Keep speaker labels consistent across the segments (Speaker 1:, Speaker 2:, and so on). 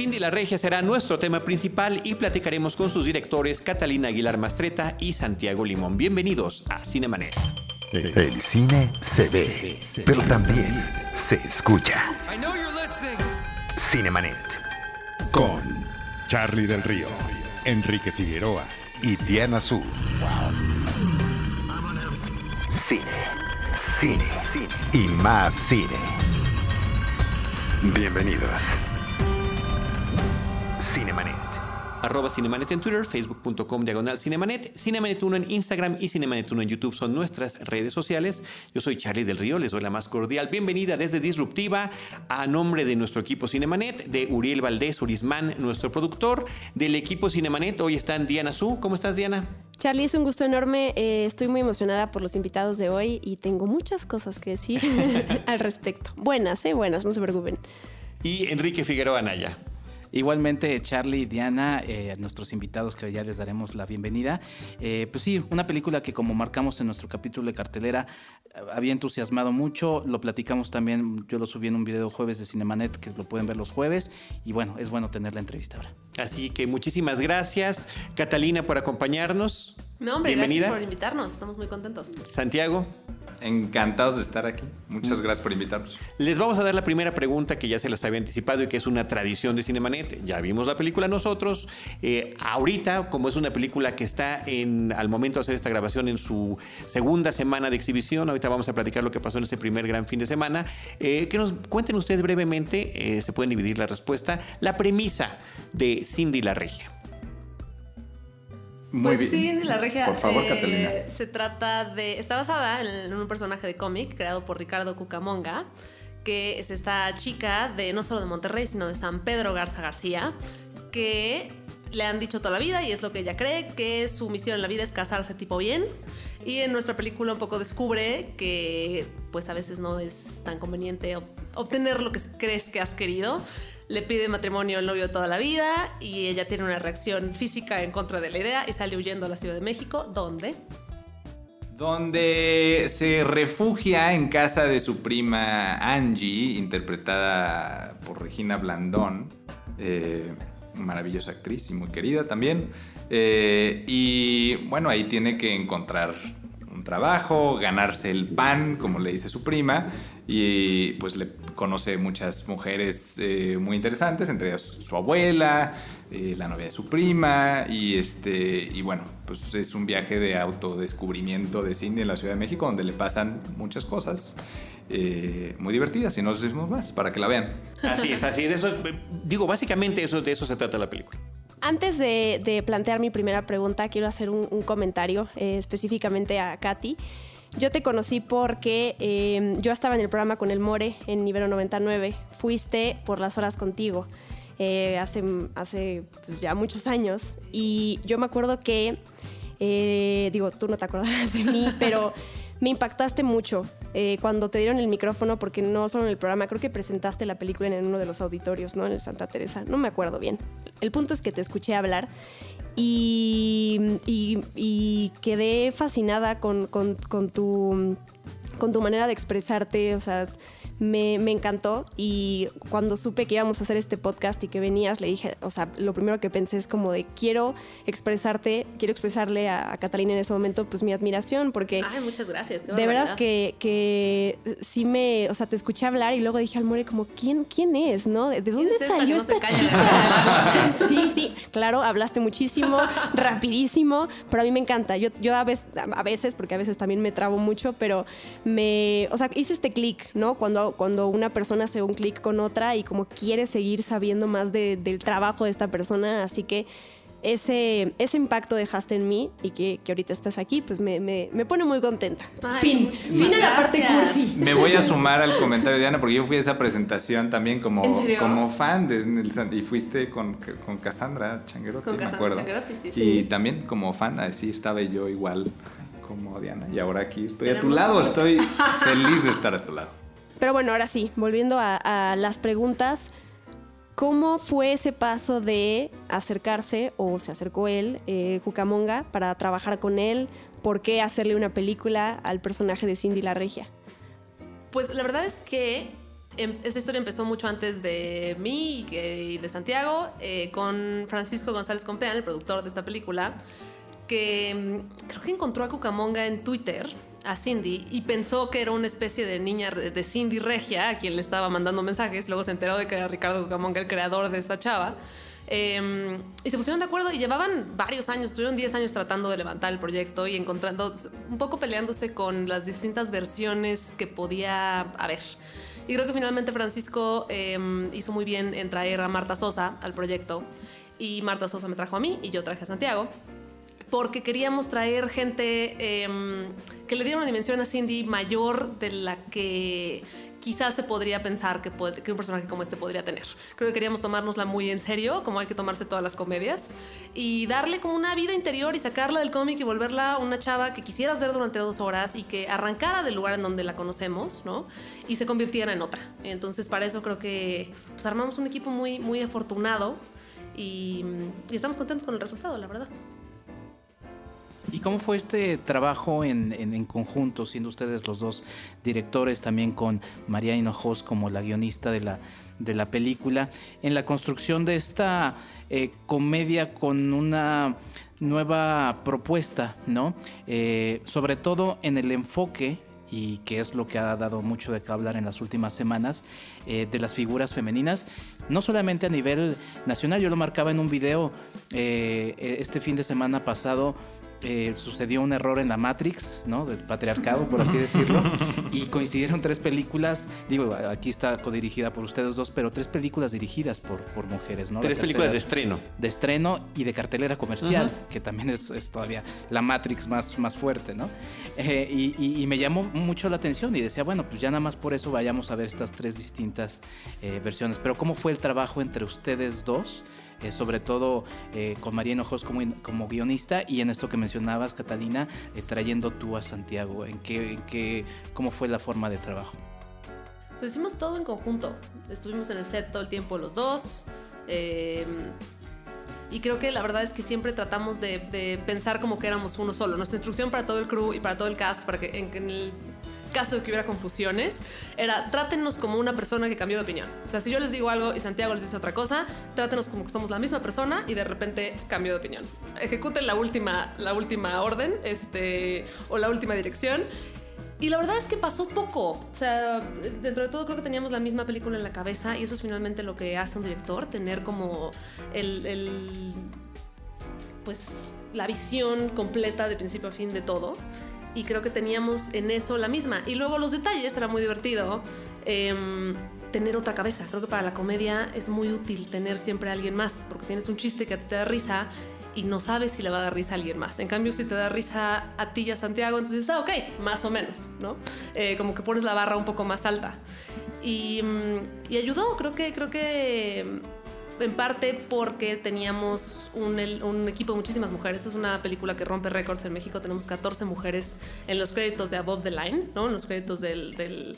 Speaker 1: Cindy la Regia será nuestro tema principal y platicaremos con sus directores Catalina Aguilar Mastreta y Santiago Limón. Bienvenidos a Cinemanet.
Speaker 2: El cine se ve, pero también se escucha. Cinemanet. Con Charlie del Río, Enrique Figueroa y Diana Su. Cine, cine, y más cine. Bienvenidos. Cinemanet.
Speaker 1: Arroba Cinemanet en Twitter, facebook.com diagonal Cinemanet, Cinemanet 1 en Instagram y Cinemanet 1 en YouTube son nuestras redes sociales. Yo soy Charlie del Río, les doy la más cordial bienvenida desde Disruptiva a nombre de nuestro equipo Cinemanet, de Uriel Valdés Urismán, nuestro productor, del equipo Cinemanet. Hoy están Diana Su. ¿Cómo estás, Diana?
Speaker 3: Charlie, es un gusto enorme. Eh, estoy muy emocionada por los invitados de hoy y tengo muchas cosas que decir al respecto. Buenas, ¿eh? Buenas, no se preocupen.
Speaker 1: Y Enrique Figueroa Anaya.
Speaker 4: Igualmente, Charlie y Diana, eh, nuestros invitados que ya les daremos la bienvenida. Eh, pues sí, una película que como marcamos en nuestro capítulo de cartelera, eh, había entusiasmado mucho, lo platicamos también, yo lo subí en un video jueves de Cinemanet, que lo pueden ver los jueves, y bueno, es bueno tener la entrevista ahora.
Speaker 1: Así que muchísimas gracias, Catalina, por acompañarnos.
Speaker 5: No, hombre, gracias por invitarnos, estamos muy contentos.
Speaker 1: Santiago.
Speaker 6: Encantados de estar aquí. Muchas mm. gracias por invitarnos.
Speaker 1: Les vamos a dar la primera pregunta que ya se las había anticipado y que es una tradición de Cinemanet. Ya vimos la película nosotros. Eh, ahorita, como es una película que está en, al momento de hacer esta grabación en su segunda semana de exhibición, ahorita vamos a platicar lo que pasó en ese primer gran fin de semana. Eh, que nos cuenten ustedes brevemente, eh, se pueden dividir la respuesta, la premisa de Cindy la Regia.
Speaker 5: Muy pues bien. sí, La Regia. Por favor, eh, Se trata de. Está basada en, un personaje de cómic creado por Ricardo Cucamonga, que es esta chica de no solo de Monterrey, sino de San Pedro Garza García, que le han dicho toda la vida y es lo que ella cree, que su misión en la vida es casarse tipo bien. Y en nuestra película un poco descubre que pues a veces no es tan conveniente obtener lo que crees que has querido le pide matrimonio al novio toda la vida y ella tiene una reacción física en contra de la idea y sale huyendo a la Ciudad de México, ¿dónde?
Speaker 6: Donde se refugia en casa de su prima Angie, interpretada por Regina Blandón, eh, maravillosa actriz y muy querida también. Eh, y bueno, ahí tiene que encontrar trabajo, ganarse el pan, como le dice su prima, y pues le conoce muchas mujeres eh, muy interesantes, entre ellas su abuela, eh, la novia de su prima, y este, y bueno, pues es un viaje de autodescubrimiento de Cindy en la Ciudad de México, donde le pasan muchas cosas. Eh, muy divertidas y no los decimos más para que la vean.
Speaker 1: Así es, así es. digo, básicamente eso, de eso se trata la película.
Speaker 3: Antes de, plantear mi primera pregunta, quiero hacer un, comentario específicamente a Katy. Yo te conocí porque em, yo estaba en el programa con el More en Nivel 99. Fuiste por las horas contigo eh, hace, hace pues, ya muchos años. Y yo me acuerdo que, eh, digo, tú no te acordarás de mí, pero me impactaste mucho eh, cuando te dieron el micrófono, porque no solo en el programa, creo que presentaste la película en uno de los auditorios, ¿no? En el Santa Teresa. No me acuerdo bien. El punto es que te escuché hablar y, quedé fascinada con, tu, con tu manera de expresarte, o sea, me, encantó y cuando supe que íbamos a hacer este podcast y que venías, le dije, o sea, lo primero que pensé es como de quiero expresarte, quiero expresarle a, Catalina en ese momento pues mi admiración porque...
Speaker 5: Ay, muchas gracias.
Speaker 3: de veras que, que sí me, o sea, te escuché hablar y luego dije al More como, ¿quién, quién es? ¿No? ¿De dónde salió esta chica? sí, sí, claro, hablaste muchísimo, rapidísimo, pero a mí me encanta. Yo, yo a, veces, a veces, porque a veces también me trabo mucho, pero me, o sea, hice este clic, ¿no? Cuando cuando, una persona hace un clic con otra y como quiere seguir sabiendo más del trabajo de esta persona. Así que ese, ese impacto dejaste en mí y que, ahorita estás aquí, pues me, pone muy contenta.
Speaker 5: fin. Fin a la parte cursi.
Speaker 6: Me voy a sumar al comentario de Diana porque yo fui a esa presentación también como, como fan de, y fuiste con, con Cassandra Changuerotti,
Speaker 5: con
Speaker 6: me acuerdo.
Speaker 5: sí,
Speaker 6: sí, y también como fan, así estaba yo igual como Diana. Y ahora aquí estoy a tu lado, estoy feliz de estar a tu lado.
Speaker 3: Pero bueno, ahora sí, volviendo a, las preguntas. ¿Cómo fue ese paso de acercarse, o se acercó él, eh, Cucamonga, para trabajar con él? ¿Por qué hacerle una película al personaje de Cindy la Regia?
Speaker 5: Pues la verdad es que Em, esta historia empezó mucho antes de mí y de Santiago, eh, con Francisco González Compeán, el productor de esta película, que mm, creo que encontró a Cucamonga en Twitter, a Cindy, y pensó que era una especie de niña de Cindy Regia, a quien le estaba mandando mensajes. Luego se enteró de que era Ricardo Cucamonga el creador de esta chava. Em, y se pusieron de acuerdo y llevaban varios años, tuvieron 10 años tratando de levantar el proyecto y encontrando, un poco peleándose con las distintas versiones que podía haber. Y creo que finalmente Francisco em, hizo muy bien en traer a Marta Sosa al proyecto. Y Marta Sosa me trajo a mí y yo traje a Santiago. Porque queríamos traer gente em, que le diera una dimensión a Cindy mayor de la que quizás se podría pensar que, que, un personaje como este podría tener. Creo que queríamos tomárnosla muy en serio, como hay que tomarse todas las comedias, y darle como una vida interior y sacarla del cómic y volverla una chava que quisieras ver durante dos horas y que arrancara del lugar en donde la conocemos, ¿no? Y se convirtiera en otra. Entonces, para eso creo que pues, armamos un equipo muy, muy afortunado y estamos contentos con el resultado, la verdad.
Speaker 4: ¿Y cómo fue este trabajo en, conjunto, siendo ustedes los dos directores, también con María Hinojos como la guionista de la, de la película, en la construcción de esta eh, comedia con una nueva propuesta, ¿no? Eh, sobre todo en el enfoque y que es lo que ha dado mucho de qué hablar en las últimas semanas, eh, de las figuras femeninas, no solamente a nivel nacional, yo lo marcaba en un video este fin de semana pasado eh, sucedió un error en la Matrix, ¿no? Del patriarcado, por así decirlo. y coincidieron tres películas, digo, aquí está codirigida por ustedes dos, pero tres películas dirigidas por, por mujeres, ¿no?
Speaker 1: Tres películas de estreno.
Speaker 4: De estreno y de cartelera comercial, que también es, todavía la Matrix más, más fuerte, ¿no? Eh, y, me llamó mucho la atención y decía, bueno, pues ya nada más por eso vayamos a ver estas tres distintas eh, versiones. Pero ¿cómo fue el trabajo entre ustedes dos? Eh, sobre todo eh, con María Hinojos como, como guionista y en esto que mencionabas, Catalina, eh, trayendo tú a Santiago. ¿En qué, en qué, ¿Cómo fue la forma de trabajo?
Speaker 5: Pues hicimos todo en conjunto. Estuvimos en el set todo el tiempo los dos. y creo que la verdad es que siempre tratamos de, pensar como que éramos uno solo. Nuestra instrucción para todo el crew y para todo el cast, para que en el caso de que hubiera confusiones, era trátenos como una persona que cambió de opinión. O sea, si yo les digo algo y Santiago les dice otra cosa, trátenos como que somos la misma persona y de repente cambió de opinión. Ejecuten la última, la última orden este, o la última dirección. Y la verdad es que pasó poco. O sea, dentro de todo creo que teníamos la misma película en la cabeza y eso es finalmente lo que hace un director, tener como el, el pues la visión completa de principio a fin de todo y creo que teníamos en eso la misma. Y luego los detalles, era muy divertido. Em, tener otra cabeza. Creo que para la comedia es muy útil tener siempre a alguien más, porque tienes un chiste que a ti te da risa y no sabes si le va a dar risa a alguien más. En cambio, si te da risa a ti y a Santiago, entonces está ok, más o menos, ¿no? Eh, como que pones la barra un poco más alta. Y, mm, y ayudó, creo que, creo que en parte porque teníamos un, equipo de muchísimas mujeres. Es una película que rompe récords en México. Tenemos 14 mujeres en los créditos de Above the Line, ¿no? En los créditos del, de,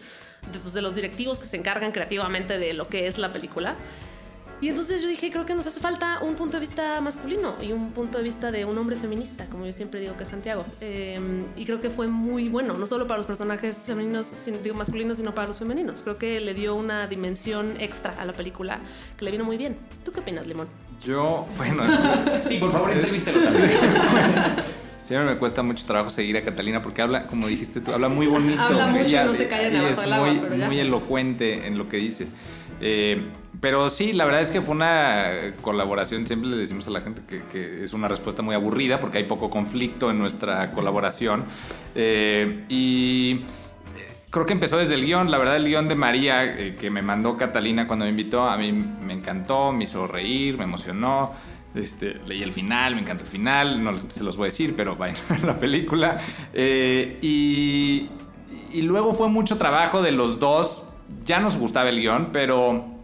Speaker 5: pues, de los directivos que se encargan creativamente de lo que es la película. Y entonces yo dije, creo que nos hace falta un punto de vista masculino y un punto de vista de un hombre feminista, como yo siempre digo que es Santiago. Em, y creo que fue muy bueno, no solo para los personajes femeninos, digo masculinos, sino para los femeninos. Creo que le dio una dimensión extra a la película que le vino muy bien. ¿Tú qué opinas, Limón?
Speaker 6: Yo, bueno.
Speaker 1: sí, por favor, entrevístelo también.
Speaker 6: Siempre me cuesta mucho trabajo seguir a Catalina porque habla, como dijiste tú, habla muy bonito.
Speaker 5: habla mucho, no se calla en
Speaker 6: es muy, pero ya. muy elocuente en lo que dice. Eh, pero sí, la verdad es que fue una colaboración, siempre le decimos a la gente que, es una respuesta muy aburrida porque hay poco conflicto en nuestra colaboración. Eh, y creo que empezó desde el guion, la verdad el guion de María eh, que me mandó Catalina cuando me invitó, a mí me encantó, me hizo reír, me emocionó. Este, leí el final, me encanta el final, no se los voy a decir, pero vayan a la película. y, y luego fue mucho trabajo de los dos ya nos gustaba el guion, pero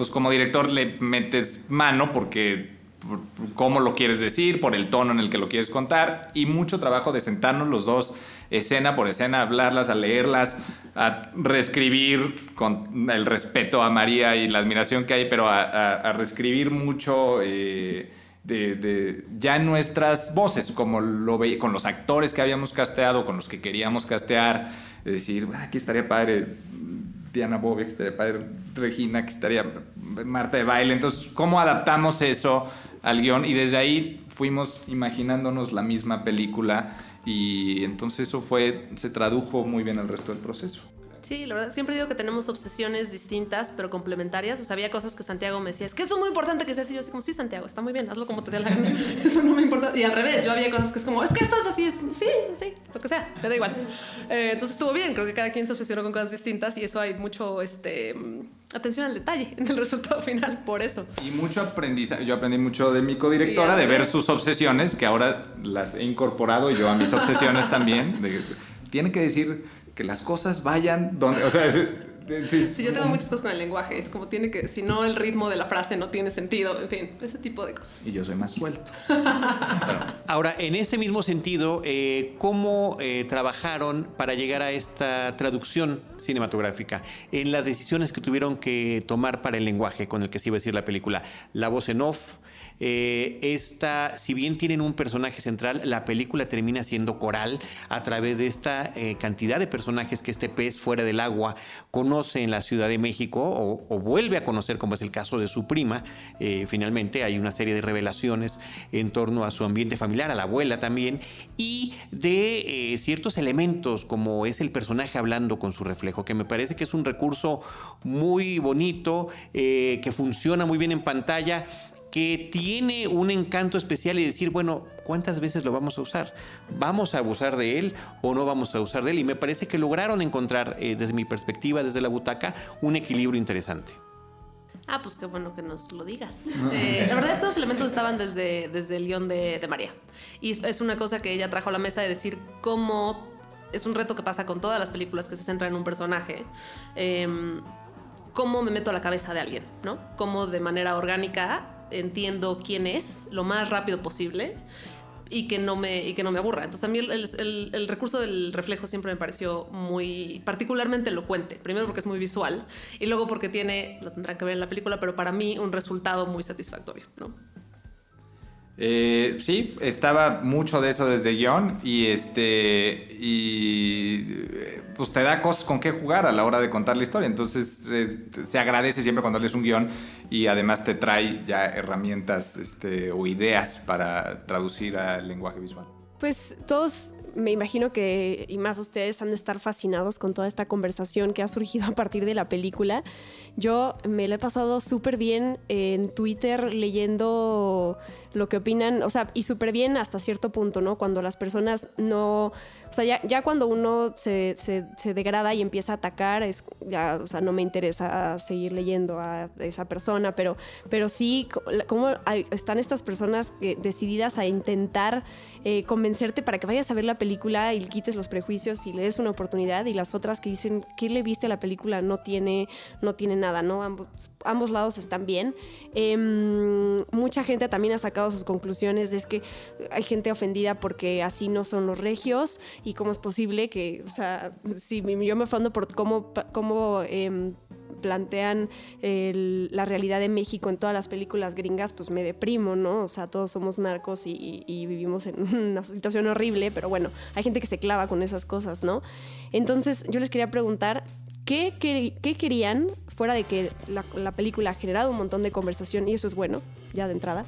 Speaker 6: pues como director le metes mano porque cómo lo quieres decir, por el tono en el que lo quieres contar y mucho trabajo de sentarnos los dos escena por escena, hablarlas, a leerlas, a reescribir con el respeto a María y la admiración que hay, pero a, reescribir mucho eh, de, ya nuestras voces, como lo con los actores que habíamos casteado, con los que queríamos castear, decir, aquí estaría padre Diana Bobia, que estaría padre Regina, que estaría Marta de baile. Entonces, ¿cómo adaptamos eso al guion? Y desde ahí fuimos imaginándonos la misma película y entonces eso fue, se tradujo muy bien al resto del proceso.
Speaker 5: Sí, la verdad, siempre digo que tenemos obsesiones distintas, pero complementarias. O sea, había cosas que Santiago me decía, es que eso es muy importante que sea así. Yo así como, sí, Santiago, está muy bien, hazlo como te dé la gana. Eso no me importa. Y al revés, yo había cosas que es como, es que esto es así. Es, sí, sí, lo que sea, me da igual. Eh, entonces estuvo bien, creo que cada quien se obsesionó con cosas distintas y eso hay mucho, este, atención al detalle en el resultado final, por eso.
Speaker 6: Y mucho aprendizaje. Yo aprendí mucho de mi codirectora, de ver sus obsesiones, que ahora las he incorporado yo a mis obsesiones también. tiene que decir que las cosas vayan donde, o sea,
Speaker 5: sí, yo tengo muchas cosas con el lenguaje, es como tiene que, si no el ritmo de la frase no tiene sentido, en fin, ese tipo de cosas.
Speaker 6: Y yo soy más suelto.
Speaker 1: Ahora, en ese mismo sentido, eh, ¿cómo eh, trabajaron para llegar a esta traducción cinematográfica? En las decisiones que tuvieron que tomar para el lenguaje con el que se iba a decir la película, la voz en off, eh, esta, si bien tienen un personaje central, la película termina siendo coral a través de esta eh, cantidad de personajes que este pez fuera del agua conoce en la Ciudad de México o, vuelve a conocer, como es el caso de su prima. Eh, finalmente hay una serie de revelaciones en torno a su ambiente familiar, a la abuela también, y de ciertos elementos como es el personaje hablando con su reflejo, que me parece que es un recurso muy bonito, que funciona muy bien en pantalla que tiene un encanto especial y decir, bueno, ¿cuántas veces lo vamos a usar? ¿Vamos a abusar de él o no vamos a usar de él? Y me parece que lograron encontrar, eh, desde mi perspectiva, desde la butaca, un equilibrio interesante.
Speaker 5: Ah, pues qué bueno que nos lo digas. Eh, la verdad es que los elementos estaban desde, desde el guion de, María. Y es una cosa que ella trajo a la mesa de decir cómo es un reto que pasa con todas las películas que se centran en un personaje. Em, cómo me meto a la cabeza de alguien, ¿no? Cómo de manera orgánica entiendo quién es lo más rápido posible y que no me, y que no me aburra. Entonces a mí el, el, recurso del reflejo siempre me pareció muy particularmente elocuente. Primero porque es muy visual y luego porque tiene, lo tendrán que ver en la película, pero para mí un resultado muy satisfactorio.
Speaker 6: Eh, sí, estaba mucho de eso desde guion y este y pues te da cosas con qué jugar a la hora de contar la historia. Entonces se agradece siempre cuando lees un guion y además te trae ya herramientas este, o ideas para traducir al lenguaje visual.
Speaker 3: Pues todos me imagino que, y más ustedes, han de estar fascinados con toda esta conversación que ha surgido a partir de la película. Yo me lo he pasado súper bien en Twitter leyendo lo que opinan, o sea, y súper bien hasta cierto punto, ¿no? Cuando las personas no o sea, ya, cuando uno se, degrada y empieza a atacar, es, ya, o sea, no me interesa seguir leyendo a esa persona, pero, pero sí, cómo están estas personas decididas a intentar eh, convencerte para que vayas a ver la película y quites los prejuicios y le des una oportunidad, y las otras que dicen, ¿qué le viste a la película? No tiene, no tiene nada, ¿no? Ambos, ambos lados están bien. Em, mucha gente también ha sacado sus conclusiones, es que hay gente ofendida porque así no son los regios y cómo es posible que, o sea, si yo me fondo por cómo, cómo em, plantean la realidad de México en todas las películas gringas, pues me deprimo, ¿no? O sea, todos somos narcos y, vivimos en una situación horrible, pero bueno, hay gente que se clava con esas cosas, ¿no? Entonces, yo les quería preguntar, ¿qué, qué, querían, fuera de que la, película ha generado un montón de conversación, y eso es bueno, ya de entrada,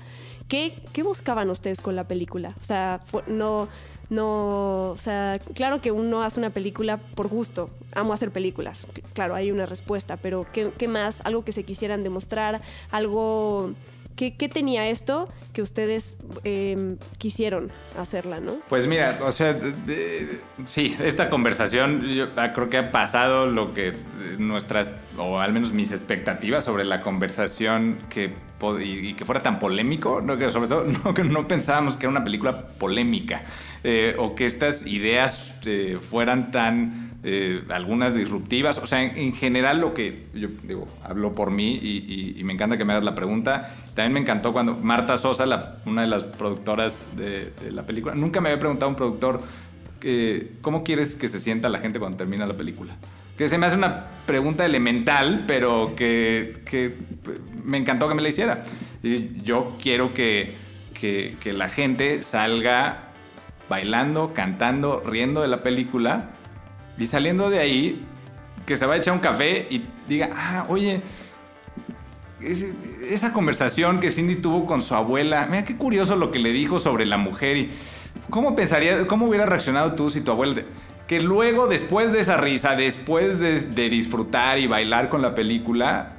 Speaker 3: ¿qué, buscaban ustedes con la película? O sea, no no, o sea, claro que uno hace una película por gusto, amo hacer películas, claro, hay una respuesta, pero ¿qué, más? Algo que se quisieran demostrar, algo... ¿Qué, tenía esto que ustedes em, quisieron hacerla, no?
Speaker 6: Pues mira, o sea, sí, esta conversación yo creo que ha pasado lo que nuestras, o al menos mis expectativas sobre la conversación que y, que fuera tan polémico, ¿no? que sobre todo no, que no pensábamos que era una película polémica eh, o que estas ideas eh, fueran tan, eh, algunas disruptivas, o sea, en, general lo que yo digo, hablo por mí y, me encanta que me hagas la pregunta, también me encantó cuando Marta Sosa, una de las productoras de, la película, nunca me había preguntado un productor, ¿cómo quieres que se sienta la gente cuando termina la película? que se me hace una pregunta elemental, pero que, me encantó que me la hiciera. Y yo quiero que, la gente salga bailando, cantando, riendo de la película y saliendo de ahí que se va a echar un café y diga, ah, oye, esa conversación que Cindy tuvo con su abuela, mira qué curioso lo que le dijo sobre la mujer y cómo pensaría, cómo hubiera reaccionado tú si tu abuela... Que luego, después de esa risa, después de, disfrutar y bailar con la película,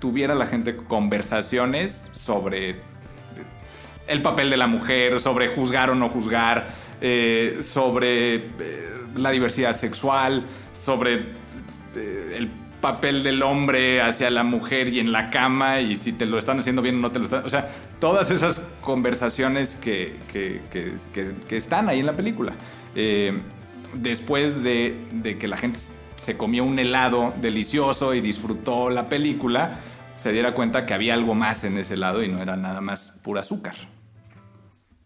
Speaker 6: tuviera la gente conversaciones sobre el papel de la mujer, sobre juzgar o no juzgar, eh, sobre eh, la diversidad sexual, sobre eh, el papel del hombre hacia la mujer y en la cama y si te lo están haciendo bien o no te lo están... O sea, todas esas conversaciones que, que, están ahí en la película. después de, de que la gente se comió un helado delicioso y disfrutó la película, se diera cuenta que había algo más en ese helado y no era nada más pura azúcar.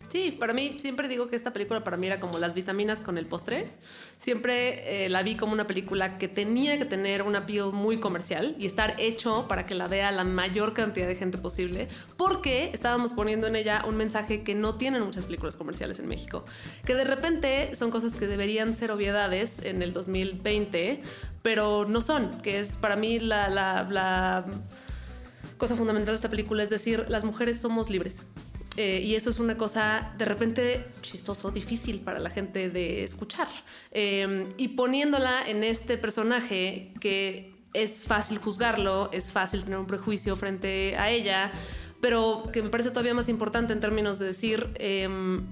Speaker 5: Sí, para mí siempre digo que esta película para mí era como las vitaminas con el postre. Siempre eh, la vi como una película que tenía que tener una appeal muy comercial y estar hecho para que la vea la mayor cantidad de gente posible, porque estábamos poniendo en ella un mensaje que no tienen muchas películas comerciales en México, que de repente son cosas que deberían ser obviedades en el 2020, pero no son, que es para mí la, la cosa fundamental de esta película, es decir, las mujeres somos libres eh, y eso es una cosa de repente chistoso, difícil para la gente de escuchar. Em, y poniéndola en este personaje que es fácil juzgarlo, es fácil tener un prejuicio frente a ella, pero que me parece todavía más importante en términos de decir... Em,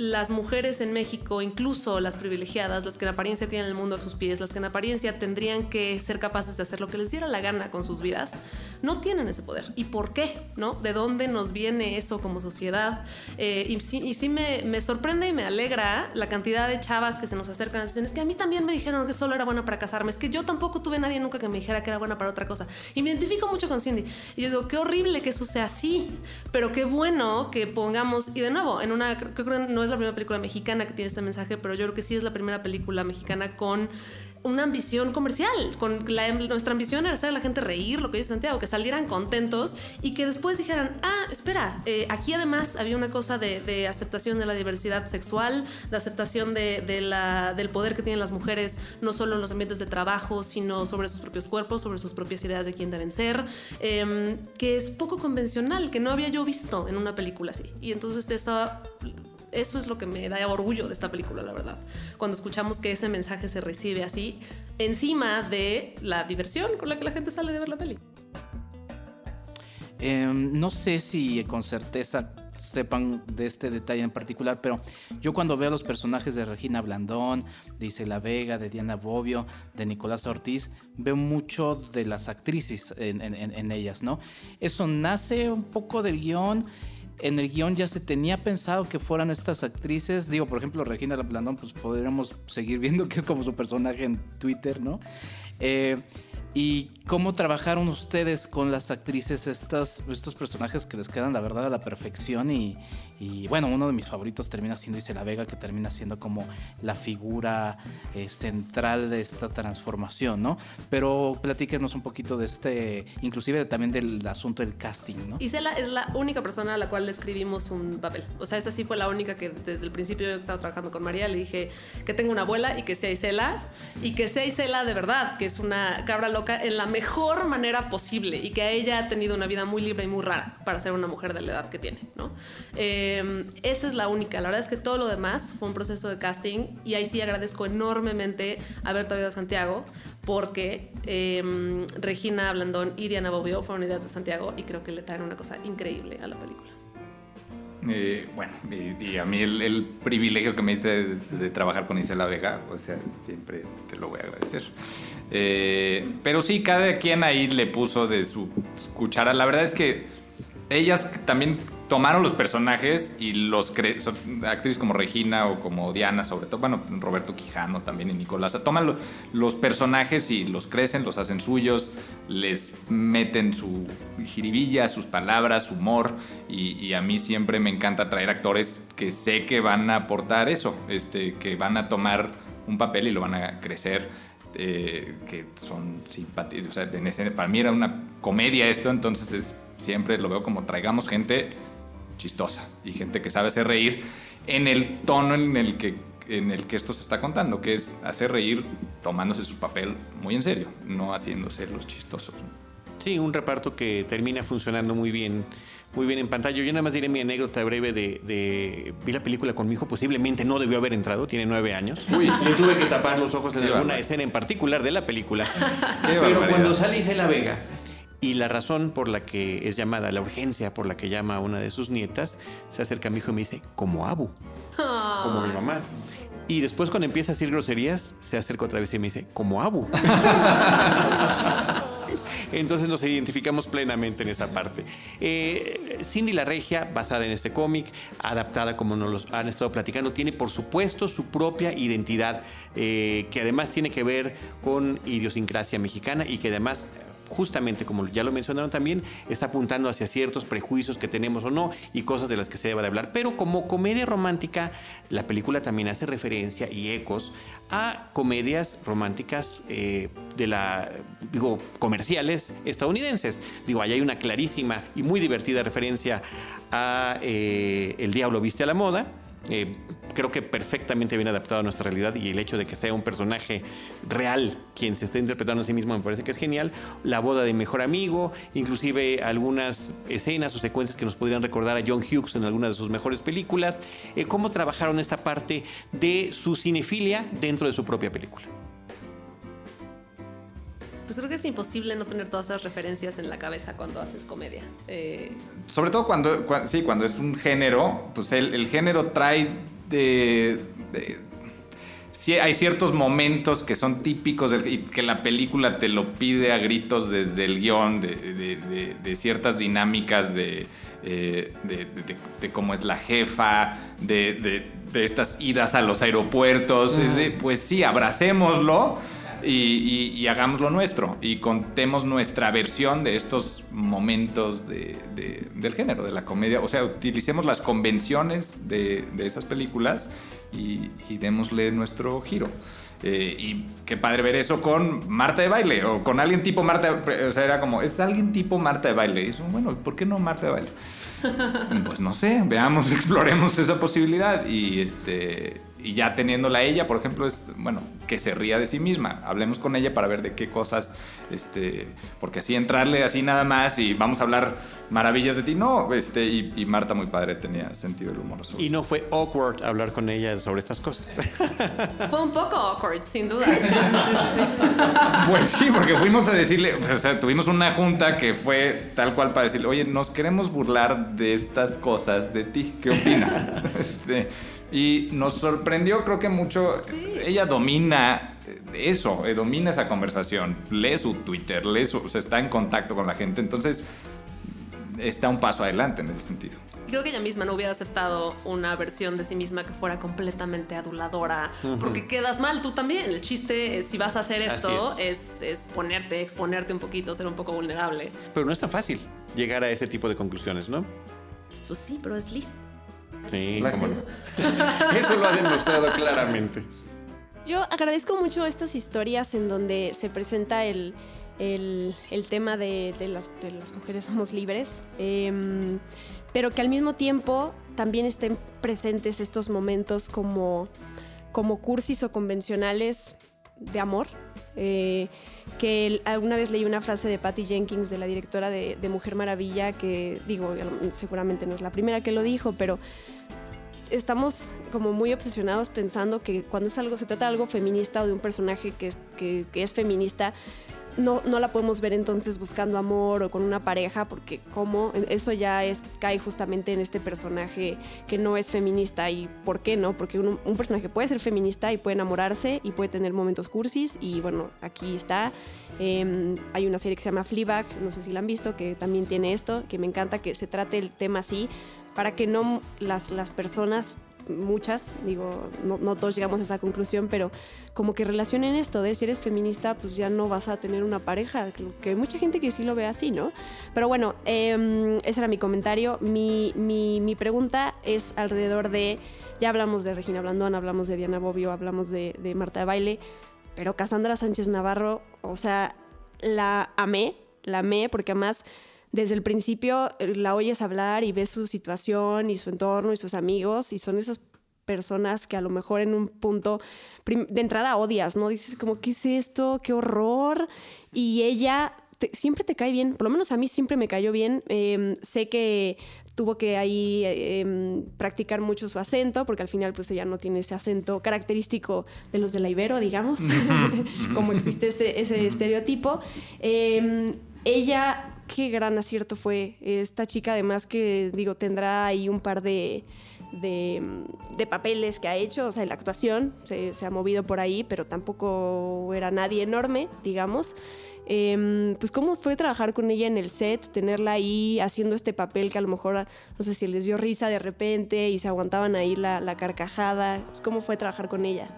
Speaker 5: las mujeres en México, incluso las privilegiadas, las que en apariencia tienen el mundo a sus pies, las que en apariencia tendrían que ser capaces de hacer lo que les diera la gana con sus vidas, no tienen ese poder. ¿Y por qué? ¿No? ¿De dónde nos viene eso como sociedad? Eh, y sí, me, sorprende y me alegra la cantidad de chavas que se nos acercan a dicen, es que a mí también me dijeron que solo era buena para casarme, es que yo tampoco tuve nadie nunca que me dijera que era buena para otra cosa. Y me identifico mucho con Cindy. Y yo digo, qué horrible que eso sea así, pero qué bueno que pongamos, y de nuevo, en una, creo que no es la primera película mexicana que tiene este mensaje, pero yo creo que sí es la primera película mexicana con una ambición comercial. Con nuestra ambición era hacer a la gente reír, lo que dice Santiago, que salieran contentos y que después dijeran, ah, espera, eh, aquí además había una cosa de, aceptación de la diversidad sexual, de aceptación de, del poder que tienen las mujeres, no solo en los ambientes de trabajo, sino sobre sus propios cuerpos, sobre sus propias ideas de quién deben ser, em, que es poco convencional, que no había yo visto en una película así. Y entonces eso eso es lo que me da orgullo de esta película, la verdad. Cuando escuchamos que ese mensaje se recibe así, encima de la diversión con la que la gente sale de ver la peli.
Speaker 4: Em, no sé si con certeza sepan de este detalle en particular, pero yo cuando veo los personajes de Regina Blandón, de Isela Vega, de Diana Bobbio, de Nicolás Ortiz, veo mucho de las actrices en, en ellas, ¿no? Eso nace un poco del guion en el guion ya se tenía pensado que fueran estas actrices. Digo, por ejemplo, Regina Blandón, pues podríamos seguir viendo que es como su personaje en Twitter, ¿no? Eh, ¿Y cómo trabajaron ustedes con las actrices estos, personajes que les quedan, la verdad, a la perfección? Y, y bueno, uno de mis favoritos termina siendo Isela Vega, que termina siendo como la figura eh, central de esta transformación, ¿no? Pero platíquenos un poquito de este, inclusive también del asunto del casting, ¿no?
Speaker 5: Isela es la única persona a la cual le escribimos un papel. O sea, esa sí fue la única que desde el principio yo estaba trabajando con María, le dije que tengo una abuela y que sea Isela, y que sea Isela de verdad, que es una cabra loca en la mejor manera posible y que ella ha tenido una vida muy libre y muy rara para ser una mujer de la edad que tiene, ¿no? Eh, Em, esa es la única. La verdad es que todo lo demás fue un proceso de casting y ahí sí agradezco enormemente haber traído a Santiago porque em, Regina Blandón y Diana Bobbio fueron ideas de Santiago y creo que le traen una cosa increíble a la película.
Speaker 6: Eh, bueno, y, a mí el, privilegio que me diste de, trabajar con Isela Vega, o sea, siempre te lo voy a agradecer. Eh, pero sí, cada quien ahí le puso de su cuchara. La verdad es que ellas también tomaron los personajes y los actrices como Regina o como Diana, sobre todo, bueno, Roberto Quijano también y Nicolás, toman los personajes y los crecen, los hacen suyos, les meten su jiribilla, sus palabras, su humor, y, a mí siempre me encanta traer actores que sé que van a aportar eso, este, que van a tomar un papel y lo van a crecer. Eh, que son simpáticos. O sea, para mí era una comedia esto, entonces siempre lo veo como traigamos gente chistosa y gente que sabe hacer reír en el tono en el que en el que esto se está contando, que es hacer reír tomándose su papel muy en serio, no haciéndose los chistosos.
Speaker 1: Sí, un reparto que termina funcionando muy bien muy bien en pantalla. Yo nada más diré mi anécdota breve de, vi la película con mi hijo, posiblemente no debió haber entrado, tiene nueve años. Le tuve que tapar los ojos en alguna escena en particular de la película. Pero cuando sale Isela Vega y la razón por la que es llamada, la urgencia por la que llama a una de sus nietas, se acerca a mi hijo y me dice, como Abu, ah. como mi mamá. Y después cuando empieza a decir groserías, se acerca otra vez y me dice, como Abu. Entonces nos identificamos plenamente en esa parte. Eh, Cindy la Regia, basada en este cómic, adaptada como nos lo han estado platicando, tiene por supuesto su propia identidad, eh, que además tiene que ver con idiosincrasia mexicana y que además justamente como ya lo mencionaron también, está apuntando hacia ciertos prejuicios que tenemos o no y cosas de las que se debe de hablar. Pero como comedia romántica, la película también hace referencia y ecos a comedias románticas eh, de la, digo, comerciales estadounidenses. Digo, ahí hay una clarísima y muy divertida referencia a eh, El Diablo Viste a la Moda, eh, creo que perfectamente bien adaptado a nuestra realidad y el hecho de que sea un personaje real quien se esté interpretando a sí mismo me parece que es genial. La boda de mejor amigo, inclusive algunas escenas o secuencias que nos podrían recordar a John Hughes en algunas de sus mejores películas. Eh, cómo trabajaron esta parte de su cinefilia dentro de su propia película
Speaker 5: pues creo que es imposible no tener todas esas referencias en la cabeza cuando haces comedia. Eh,
Speaker 6: Sobre todo cuando, sí, cuando es un género, pues el, género trae de, sí, hay ciertos momentos que son típicos y que la película te lo pide a gritos desde el guion, de, ciertas dinámicas eh, de, cómo es la jefa, de, estas idas a los aeropuertos. Es de, pues sí, abracémoslo y, hagamos lo nuestro y contemos nuestra versión de estos momentos del género, de la comedia. O sea, utilicemos las convenciones de, esas películas y, démosle nuestro giro. Eh, y qué padre ver eso con Marta de baile o con alguien tipo Marta. O sea, era como, es alguien tipo Marta de baile. Y eso, bueno, ¿por qué no Marta de baile? Pues no sé, veamos, exploremos esa posibilidad y este y ya teniéndola ella, por ejemplo, es, bueno, que se ría de sí misma. Hablemos con ella para ver de qué cosas, este, porque así entrarle así nada más y vamos a hablar maravillas de ti, no, este, y, Marta muy padre tenía sentido del humor.
Speaker 1: Y no fue awkward hablar con ella sobre estas cosas.
Speaker 5: Fue un poco awkward, sin duda.
Speaker 6: Pues sí, porque fuimos a decirle, o sea, tuvimos una junta que fue tal cual para decirle, oye, nos queremos burlar de estas cosas de ti, ¿qué opinas? este, y nos sorprendió, creo que mucho. Ella domina eso, eh, domina esa conversación. Lee su Twitter, lee su, o sea, está en contacto con la gente. Entonces, está un paso adelante en ese sentido.
Speaker 5: Creo que ella misma no hubiera aceptado una versión de sí misma que fuera completamente aduladora, porque quedas mal tú también. El chiste, si vas a hacer esto, es. Es, ponerte, exponerte un poquito, ser un poco vulnerable.
Speaker 1: Pero no es tan fácil llegar a ese tipo de conclusiones, ¿no?
Speaker 5: Pues sí, pero es listo.
Speaker 1: Sí, cómo no. Eso lo ha demostrado claramente.
Speaker 3: Yo agradezco mucho estas historias en donde se presenta el, tema de, las, mujeres somos libres, em, pero que al mismo tiempo también estén presentes estos momentos como, como cursis o convencionales de amor. Eh, que alguna vez leí una frase de Patty Jenkins, de la directora de, Mujer Maravilla, que digo, seguramente no es la primera que lo dijo, pero estamos como muy obsesionados pensando que cuando es algo, se trata de algo feminista o de un personaje que que, que es feminista, no, no la podemos ver entonces buscando amor o con una pareja, porque como eso ya cae justamente en este personaje que no es feminista. ¿Y por qué no? Porque un, personaje puede ser feminista y puede enamorarse y puede tener momentos cursis. Y bueno, aquí está. Em, hay una serie que se llama Fleabag, no sé si la han visto, que también tiene esto, que me encanta que se trate el tema así, para que no las, las personas muchas, digo, no, no, todos llegamos a esa conclusión, pero como que relacionen esto de si eres feminista, pues ya no vas a tener una pareja, que hay mucha gente que sí lo ve así, ¿no? Pero bueno, eh, ese era mi comentario. Mi, mi, mi, pregunta es alrededor de, ya hablamos de Regina Blandón, hablamos de Diana Bobbio, hablamos de, de Marta de Baile, pero Cassandra Sánchez Navarro, o sea, la amé, la amé, porque además desde el principio eh, la oyes hablar y ves su situación y su entorno y sus amigos y son esos personas que a lo mejor en un punto de entrada odias, ¿no? Dices como, ¿qué es esto? ¡Qué horror! Y ella siempre te cae bien, por lo menos a mí siempre me cayó bien. Em, sé que tuvo que ahí em, practicar mucho su acento, porque al final pues ella no tiene ese acento característico de los de la Ibero, digamos, como existe ese, estereotipo. Em, ella, qué gran acierto fue esta chica, además que digo, tendrá ahí un par de... De, papeles que ha hecho, o sea, la actuación se, se, ha movido por ahí, pero tampoco era nadie enorme, digamos. Em, pues cómo fue trabajar con ella en el set, tenerla ahí haciendo este papel que a lo mejor, no sé si les dio risa de repente y se aguantaban ahí la, carcajada, pues, cómo fue trabajar con ella.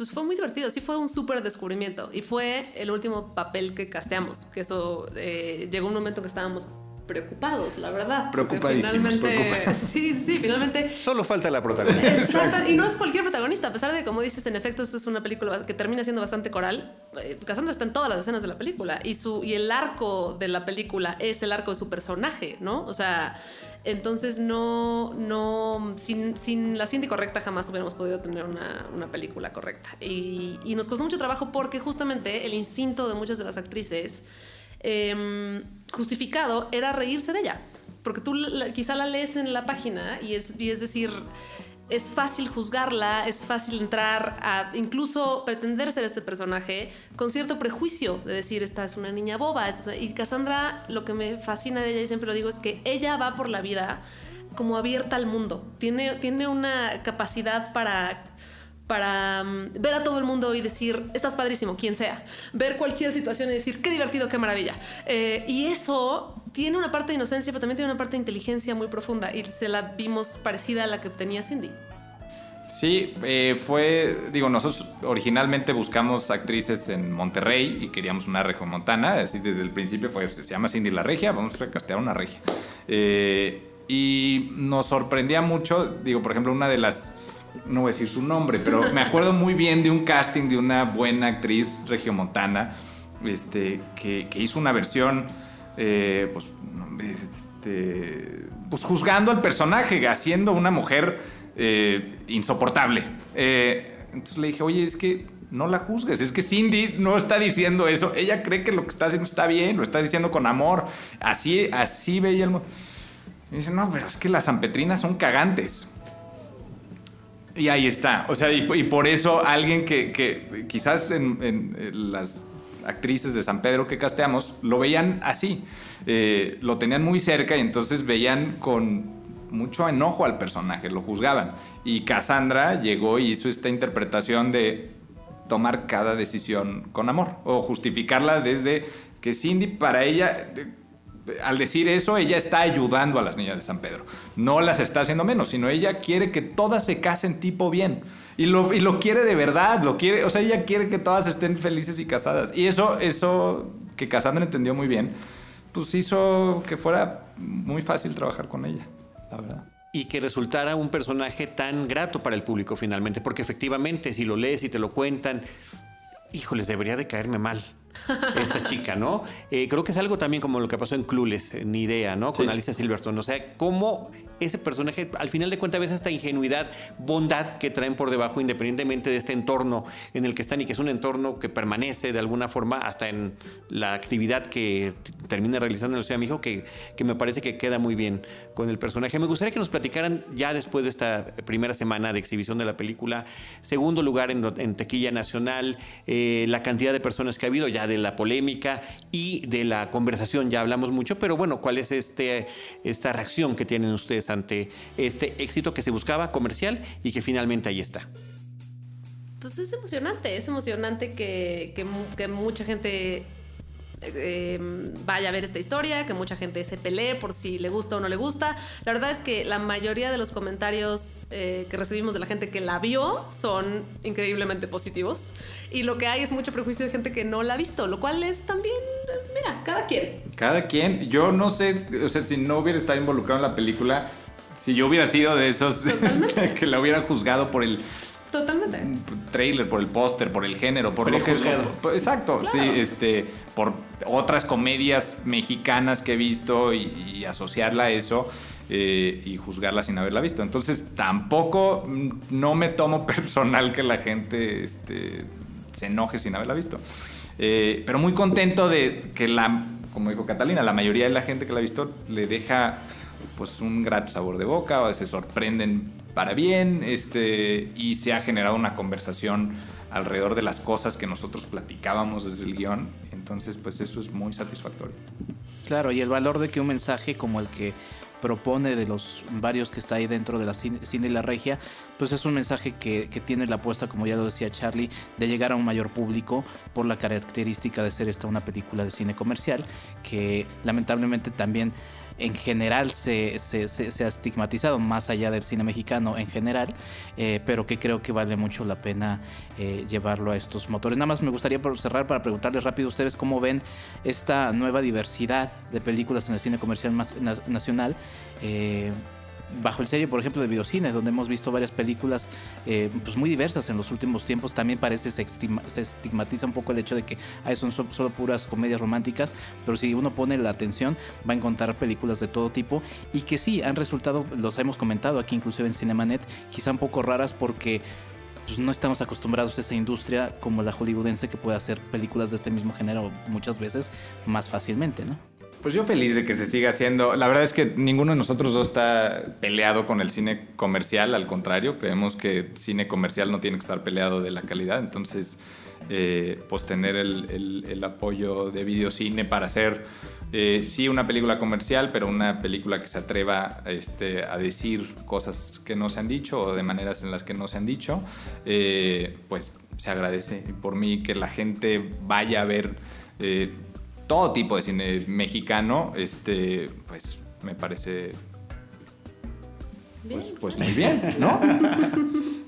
Speaker 5: Pues fue muy divertido, sí fue un súper descubrimiento. Y fue el último papel que casteamos, que eso eh, llegó un momento que estábamos preocupados, la verdad.
Speaker 6: Preocupadísimos.
Speaker 5: Sí, sí, finalmente.
Speaker 1: Solo falta la protagonista.
Speaker 5: Exacto, y no es cualquier protagonista, a pesar de, como dices, en efecto, esto es una película que termina siendo bastante coral. Eh, Cassandra está en todas las escenas de la película y, su, y el arco de la película es el arco de su personaje, ¿no? O sea, entonces no, no, sin, sin la Cindy correcta jamás hubiéramos podido tener una, una película correcta. Y, y nos costó mucho trabajo porque justamente el instinto de muchas de las actrices Em, justificado era reírse de ella. Porque tú quizá la lees en la página y es, decir, es fácil juzgarla, es fácil entrar a incluso pretender ser este personaje con cierto prejuicio de decir, esta es una niña boba. Y Cassandra, lo que me fascina de ella y siempre lo digo es que ella va por la vida como abierta al mundo. Tiene, tiene una capacidad para para mm, ver a todo el mundo y decir, estás padrísimo, quien sea. Ver cualquier situación y decir, qué divertido, qué maravilla. Eh, y eso tiene una parte de inocencia, pero también tiene una parte de inteligencia muy profunda y se la vimos parecida a la que tenía Cindy.
Speaker 6: Sí, eh, fue, digo, nosotros originalmente buscamos actrices en Monterrey y queríamos una montana así desde el principio fue, se llama Cindy la Regia, vamos a castear una regia. Eh, y nos sorprendía mucho, digo, por ejemplo, una de las no voy a decir su nombre, pero me acuerdo muy bien de un casting de una buena actriz regiomontana este, que, hizo una versión, eh, pues, este, pues, juzgando al personaje, haciendo una mujer eh, insoportable. Eh, entonces le dije, oye, es que no la juzgues, es que Cindy no está diciendo eso, ella cree que lo que está haciendo está bien, lo está diciendo con amor, así, así veía el... Y dice, no, pero es que las zampetrinas son cagantes. Y ahí está. O sea, y, por eso alguien que, quizás en, las actrices de San Pedro que casteamos lo veían así. Eh, lo tenían muy cerca y entonces veían con mucho enojo al personaje, lo juzgaban. Y Cassandra llegó y hizo esta interpretación de tomar cada decisión con amor o justificarla desde que Cindy para ella al decir eso, ella está ayudando a las niñas de San Pedro. No las está haciendo menos, sino ella quiere que todas se casen tipo bien. Y lo, y lo quiere de verdad, lo quiere, o sea, ella quiere que todas estén felices y casadas. Y eso, eso que Cassandra entendió muy bien, pues hizo que fuera muy fácil trabajar con ella, la verdad
Speaker 1: y que resultara un personaje tan grato para el público finalmente, porque efectivamente si lo lees y te lo cuentan, híjoles, debería de caerme mal esta chica, ¿no? Eh, creo que es algo también como lo que pasó en Clueless, ni idea, ¿no? Con Alicia Silverstone. O sea, cómo ese personaje, al final de cuentas, ves esta ingenuidad, bondad que traen por debajo, independientemente de este entorno en el que están y que es un entorno que permanece de alguna forma hasta en la actividad que termina realizando en la ciudad de México, que, que me parece que queda muy bien con el personaje. Me gustaría que nos platicaran ya después de esta primera semana de exhibición de la película, segundo lugar en, en Tequilla Nacional, eh, la cantidad de personas que ha habido, ya de la polémica y de la conversación, ya hablamos mucho, pero bueno, ¿cuál es este, esta reacción que tienen ustedes ante este éxito que se buscaba comercial y que finalmente ahí está?
Speaker 5: Pues es emocionante, es emocionante que, que mucha gente Em, vaya a ver esta historia, que mucha gente se pelee por si le gusta o no le gusta. La verdad es que la mayoría de los comentarios eh, que recibimos de la gente que la vio son increíblemente positivos. Y lo que hay es mucho prejuicio de gente que no la ha visto, lo cual es también, mira, cada quien.
Speaker 6: Cada quien. Yo no sé, o sea, si no hubiera estado involucrado en la película, si yo hubiera sido de esos que la hubieran juzgado por el
Speaker 5: Totalmente.
Speaker 6: trailer, por el póster, por el género, por, lo que es. exacto, sí, este, por otras comedias mexicanas que he visto y, asociarla a eso. Eh, y juzgarla sin haberla visto. Entonces, tampoco mm, no me tomo personal que la gente este, se enoje sin haberla visto. Eh, pero muy contento de que la, como dijo Catalina, la mayoría de la gente que la ha visto le deja pues un grato sabor de boca, o se sorprenden para bien, este, y se ha generado una conversación alrededor de las cosas que nosotros platicábamos desde el guion. Entonces, pues eso es muy satisfactorio.
Speaker 4: Claro, y el valor de que un mensaje como el que propone de los varios que está ahí dentro de la cine, y la regia, pues es un mensaje que, que, tiene la apuesta, como ya lo decía Charlie, de llegar a un mayor público por la característica de ser esta una película de cine comercial, que lamentablemente también en general se, se, ha estigmatizado, más allá del cine mexicano en general, eh, pero que creo que vale mucho la pena eh, llevarlo a estos motores. Nada más me gustaría cerrar para preguntarles rápido a ustedes cómo ven esta nueva diversidad de películas en el cine comercial más, nacional. Eh, bajo el sello, por ejemplo, de Videocine, donde hemos visto varias películas eh, pues muy diversas en los últimos tiempos, también parece se, se estigmatiza un poco el hecho de que hay son solo puras comedias románticas, pero si uno pone la atención va a encontrar películas de todo tipo y que sí han resultado, los hemos comentado aquí inclusive en Cinemanet, quizá un poco raras porque pues no estamos acostumbrados a esa industria como la hollywoodense que puede hacer películas de este mismo género muchas veces más fácilmente, ¿no?
Speaker 6: Pues yo feliz de que se siga haciendo. La verdad es que ninguno de nosotros dos está peleado con el cine comercial, al contrario, creemos que cine comercial no tiene que estar peleado de la calidad, entonces eh, pues tener el, apoyo de videocine para hacer, eh, sí, una película comercial, pero una película que se atreva este, a decir cosas que no se han dicho o de maneras en las que no se han dicho, eh, pues se agradece. Y por mí que la gente vaya a ver todo tipo de cine mexicano, este, pues me parece pues, pues, muy bien, ¿no?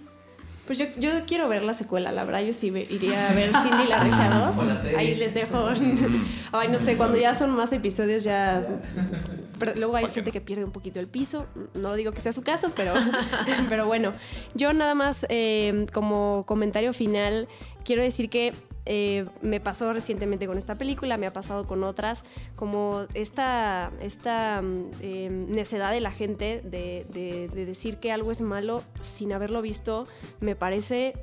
Speaker 3: Pues yo, yo, quiero ver la secuela, la verdad, yo sí iría a ver Cindy la Regia 2. Ahí les dejo. Ay, no sé, cuando ya son más episodios ya... Pero luego hay gente que pierde un poquito el piso. No digo que sea su caso, pero, pero bueno. Yo nada más eh, como comentario final quiero decir que eh, me pasó recientemente con esta película, me ha pasado con otras, como esta, esta mm, em, necedad de la gente de, decir que algo es malo sin haberlo visto, me parece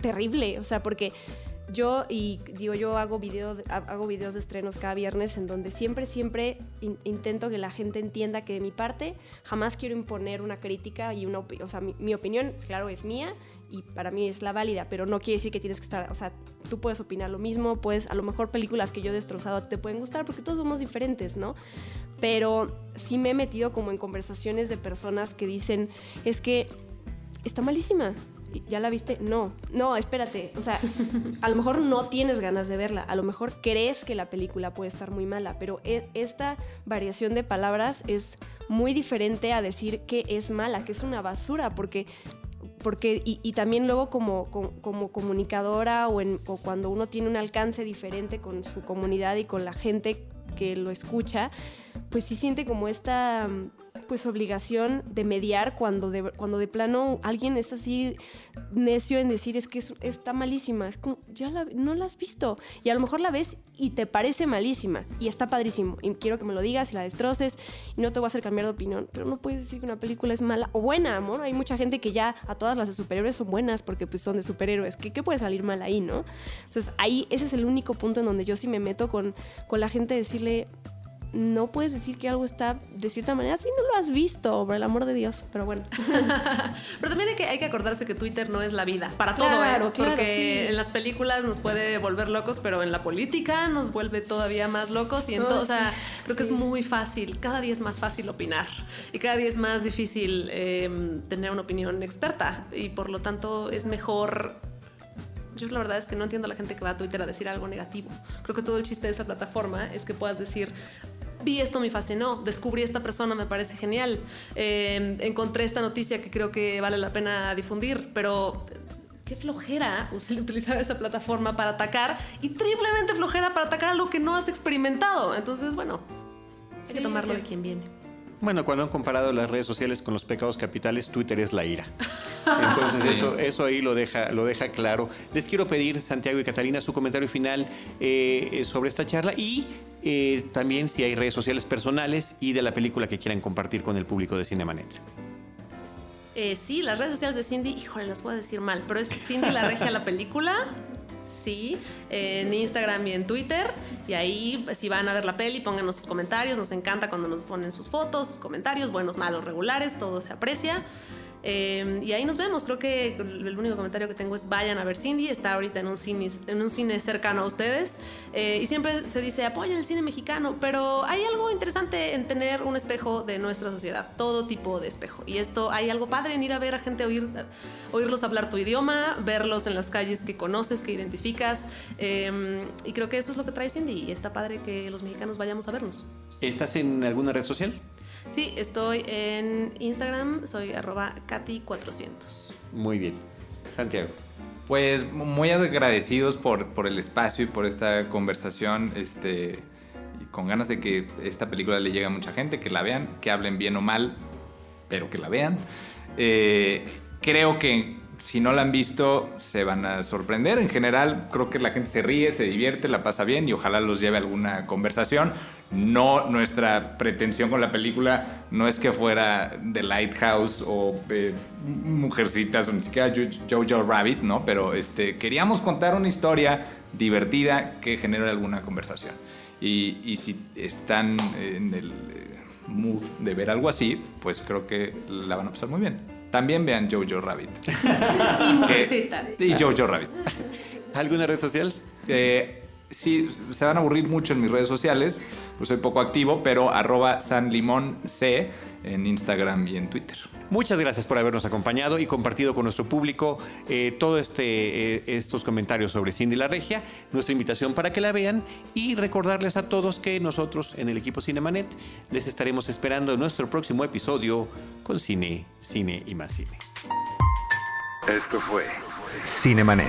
Speaker 3: terrible, o sea, porque yo, y digo, yo hago, video, hago videos de estrenos cada viernes en donde siempre, siempre intento que la gente entienda que de mi parte jamás quiero imponer una crítica y una o sea, mi opinión, claro, es mía y para mí es la válida, pero no quiere decir que tienes que estar, o sea, tú puedes opinar lo mismo, pues a lo mejor películas que yo he destrozado te pueden gustar porque todos somos diferentes, ¿no? Pero sí me he metido como en conversaciones de personas que dicen, es que está malísima. ¿Ya la viste? No, no, espérate. O sea, a lo mejor no tienes ganas de verla, a lo mejor crees que la película puede estar muy mala, pero e, esta variación de palabras es muy diferente a decir que es mala, que es una basura, porque porque y, también luego como, como, comunicadora o, en, o cuando uno tiene un alcance diferente con su comunidad y con la gente que lo escucha, pues sí siente como esta pues obligación de mediar cuando de, cuando de plano alguien es así necio en decir es que está malísima, es como, ya no la has visto y a lo mejor la ves y te parece malísima y está padrísimo y quiero que me lo digas y la destroces y no te voy a hacer cambiar de opinión, pero no puedes decir que una película es mala o buena, amor, hay mucha gente que ya a todas las de superhéroes son buenas porque pues son de superhéroes, ¿qué, qué puede salir mal ahí, no? Entonces ahí ese es el único punto en donde yo sí me meto con, con la gente decirle no puedes decir que algo está de cierta manera si no lo has visto, por el amor de Dios. Pero bueno.
Speaker 5: pero también hay que, hay que acordarse que Twitter no es la vida para todo, ¿eh? Porque en las películas nos puede volver locos, pero en la política nos vuelve todavía más locos. Y entonces, o sea, creo que es muy fácil. Cada día es más fácil opinar y cada día es más difícil em, tener una opinión experta. Y por lo tanto, es mejor yo la verdad es que no entiendo a la gente que va a Twitter a decir algo negativo. Creo que todo el chiste de esa plataforma es que puedas decir, vi esto, me fascinó, descubrí esta persona, me parece genial, eh, encontré esta noticia que creo que vale la pena difundir, pero qué flojera utilizar esa plataforma para atacar y triplemente flojera para atacar algo que no has experimentado. Entonces, bueno, hay que tomarlo de quien viene.
Speaker 1: Bueno, cuando han comparado las redes sociales con los pecados capitales, Twitter es la ira. Entonces eso, eso ahí lo deja, lo deja claro. Les quiero pedir, Santiago y Catalina, su comentario final eh, sobre esta charla y eh, también si hay redes sociales personales y de la película que quieran compartir con el público de Cinemanet.
Speaker 5: Eh, sí, las redes sociales de Cindy, híjole, las voy a decir mal, pero es Cindy la regia la película. Sí, en Instagram y en Twitter. Y ahí, pues, si van a ver la peli, pónganos sus comentarios. Nos encanta cuando nos ponen sus fotos, sus comentarios, buenos, malos, regulares, todo se aprecia. Em, y ahí nos vemos. Creo que el único comentario que tengo es vayan a ver Cindy. Está ahorita en un cine, en un cine cercano a ustedes. Eh, y siempre se dice apoyen el cine mexicano. Pero hay algo interesante en tener un espejo de nuestra sociedad. Todo tipo de espejo. Y esto hay algo padre en ir a ver a gente, oír, oírlos hablar tu idioma, verlos en las calles que conoces, que identificas. Em, y creo que eso es lo que trae Cindy. Y está padre que los mexicanos vayamos a vernos.
Speaker 1: ¿Estás en alguna red social?
Speaker 5: Sí, estoy en Instagram, soy arroba Katy400.
Speaker 1: Muy bien. Santiago.
Speaker 6: Pues muy agradecidos por, por el espacio y por esta conversación. Este, con ganas de que esta película le llegue a mucha gente, que la vean, que hablen bien o mal, pero que la vean. Eh, creo que si no la han visto, se van a sorprender. En general, creo que la gente se ríe, se divierte, la pasa bien y ojalá los lleve a alguna conversación. No, nuestra pretensión con la película no es que fuera The Lighthouse o eh, Mujercitas o ni siquiera Jojo Rabbit, ¿no? Pero este, queríamos contar una historia divertida que genere alguna conversación. Y, y si están en el eh, mood de ver algo así, pues creo que la van a pasar muy bien. También vean Jojo Rabbit.
Speaker 5: y Mujercitas.
Speaker 6: Y Jojo Rabbit.
Speaker 1: ¿Alguna red social?
Speaker 6: Eh, sí, se van a aburrir mucho en mis redes sociales, pues soy poco activo, pero arroba C en Instagram y en Twitter.
Speaker 1: Muchas gracias por habernos acompañado y compartido con nuestro público eh, todos este, eh, estos comentarios sobre Cindy la Regia, nuestra invitación para que la vean y recordarles a todos que nosotros en el equipo Cinemanet les estaremos esperando en nuestro próximo episodio con Cine, Cine y más Cine.
Speaker 2: Esto fue Cinemanet.